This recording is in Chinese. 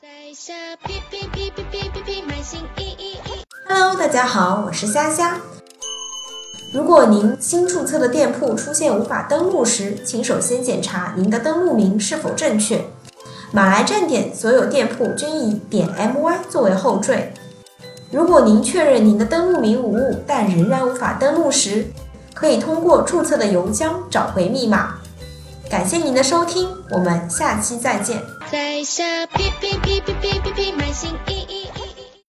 在下哔哔哔哔哔哔哔，满心意意意。Hello，大家好，我是虾虾。如果您新注册的店铺出现无法登录时，请首先检查您的登录名是否正确。马来站点所有店铺均以点 my 作为后缀。如果您确认您的登录名无误，但仍然无法登录时，可以通过注册的邮箱找回密码。感谢您的收听，我们下期再见。在下哔哔哔哔哔，